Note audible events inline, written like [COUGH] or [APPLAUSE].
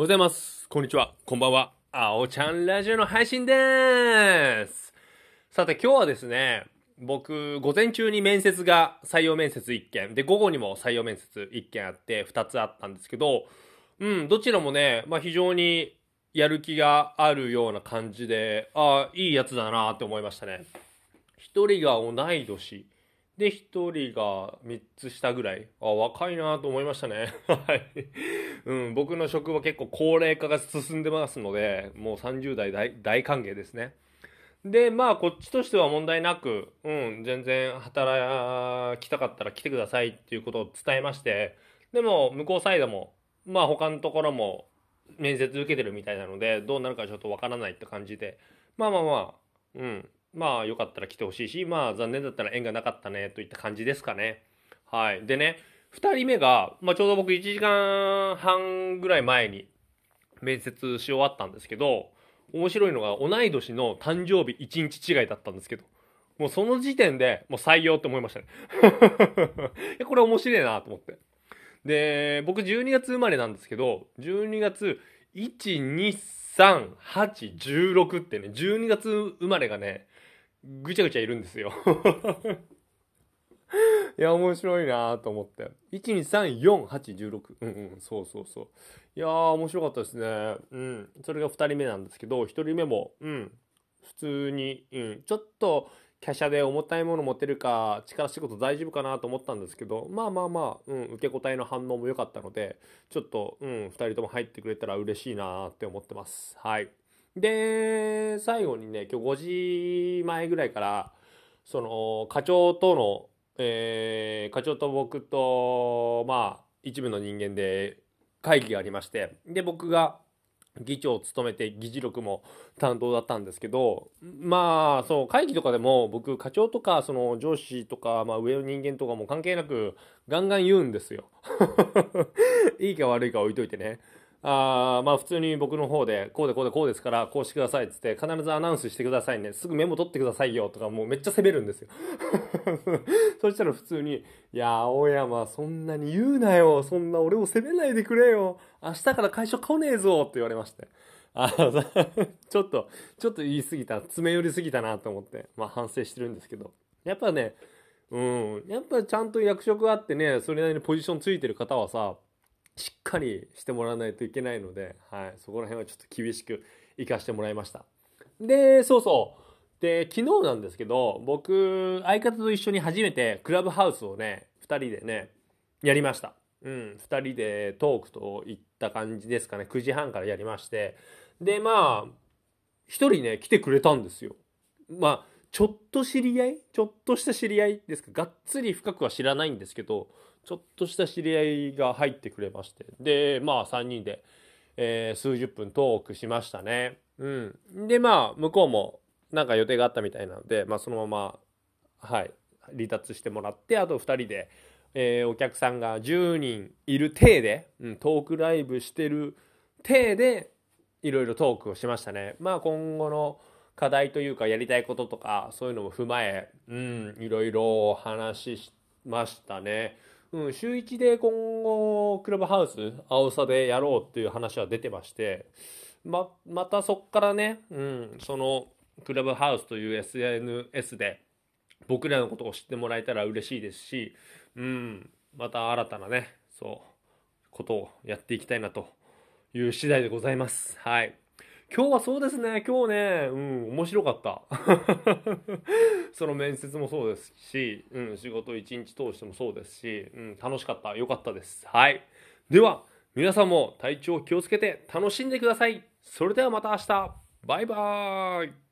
ございます。こんにちは。こんばんは。あおちゃんラジオの配信でーす。さて今日はですね、僕、午前中に面接が採用面接1件、で、午後にも採用面接1件あって、2つあったんですけど、うん、どちらもね、まあ非常にやる気があるような感じで、ああ、いいやつだなって思いましたね。一人が同い年。で、1人が3つ下ぐらい。あ、若いなと思いましたね。[LAUGHS] はい。うん、僕の職場結構高齢化が進んでますので、もう30代大歓迎ですね。で、まあ、こっちとしては問題なく、うん、全然働きたかったら来てくださいっていうことを伝えまして、でも、向こうサイドも、まあ、他のところも面接受けてるみたいなので、どうなるかちょっとわからないって感じで、まあまあまあ、うん、まあよかったら来てほしいし、まあ残念だったら縁がなかったねといった感じですかね。はい。でね、2人目が、まあちょうど僕1時間半ぐらい前に面接し終わったんですけど、面白いのが同い年の誕生日1日違いだったんですけど、もうその時点でもう採用って思いましたね。[LAUGHS] これ面白いなと思って。で、僕12月生まれなんですけど、12月1、2、3、8、16ってね、12月生まれがね、ぐちゃぐちゃいるんですよ [LAUGHS] いや、面白いなと思って。1、2、3、4、8、16。うんうん、そうそうそう。いやー、面白かったですね。うん。それが2人目なんですけど、1人目も、うん。普通に、うん。ちょっと、華奢で重たいもの持てるか、力仕事大丈夫かなと思ったんですけど、まあまあまあ、うん、受け答えの反応も良かったので、ちょっと、うん、2人とも入ってくれたら嬉しいなって思ってます。はい。で、最後にね、今日5時前ぐらいから、その、課長との、えー、課長と僕と、まあ、一部の人間で会議がありまして、で、僕が議長を務めて議事録も担当だったんですけど、まあ、そう、会議とかでも僕、課長とか、その上司とか、まあ上の人間とかも関係なく、ガンガン言うんですよ。[LAUGHS] いいか悪いか置いといてね。あまあ普通に僕の方で、こうでこうでこうですから、こうしてくださいっつって、必ずアナウンスしてくださいね。すぐメモ取ってくださいよとか、もうめっちゃ責めるんですよ。[LAUGHS] そしたら普通に、いや、青山、そんなに言うなよ。そんな俺を責めないでくれよ。明日から会社来ねえぞって言われまして。あ [LAUGHS] ちょっと、ちょっと言い過ぎた、詰め寄りすぎたなと思って、まあ反省してるんですけど。やっぱね、うん、やっぱちゃんと役職あってね、それなりにポジションついてる方はさ、しっかりしてもらわないといけないので、はい、そこら辺はちょっと厳しく行かしてもらいました。で、そうそう。で、昨日なんですけど、僕、相方と一緒に初めてクラブハウスをね、2人でね、やりました。うん、2人でトークといった感じですかね。9時半からやりまして。で、まあ、1人ね、来てくれたんですよ。まあ、ちょっと知り合い？ちょっとした知り合いですか？がっつり深くは知らないんですけど、ちょっとした知り合いが入ってくれまして。で、まあ3人で、えー、数十分トークしましたね。うん。で、まあ向こうもなんか予定があったみたいなので、まあそのまま、はい、離脱してもらって、あと2人で、えー、お客さんが10人いる体で、うん、トークライブしてる体で、いろいろトークをしましたね。まあ今後の課題というかやりたいこととか、そういうのも踏まえ、うん、いろいろ話しましたね。うん、週1で今後、クラブハウス、青さでやろうっていう話は出てまして、ま、またそっからね、うん、その、クラブハウスという SNS で、僕らのことを知ってもらえたら嬉しいですし、うん、また新たなね、そう、ことをやっていきたいなという次第でございます。はい。今日はそうですね、今日ね、うん、面白かった。[LAUGHS] その面接もそうですし、うん、仕事一日通してもそうですし、うん、楽しかった。良かったです。はい。では、皆さんも体調気をつけて楽しんでください。それではまた明日。バイバーイ。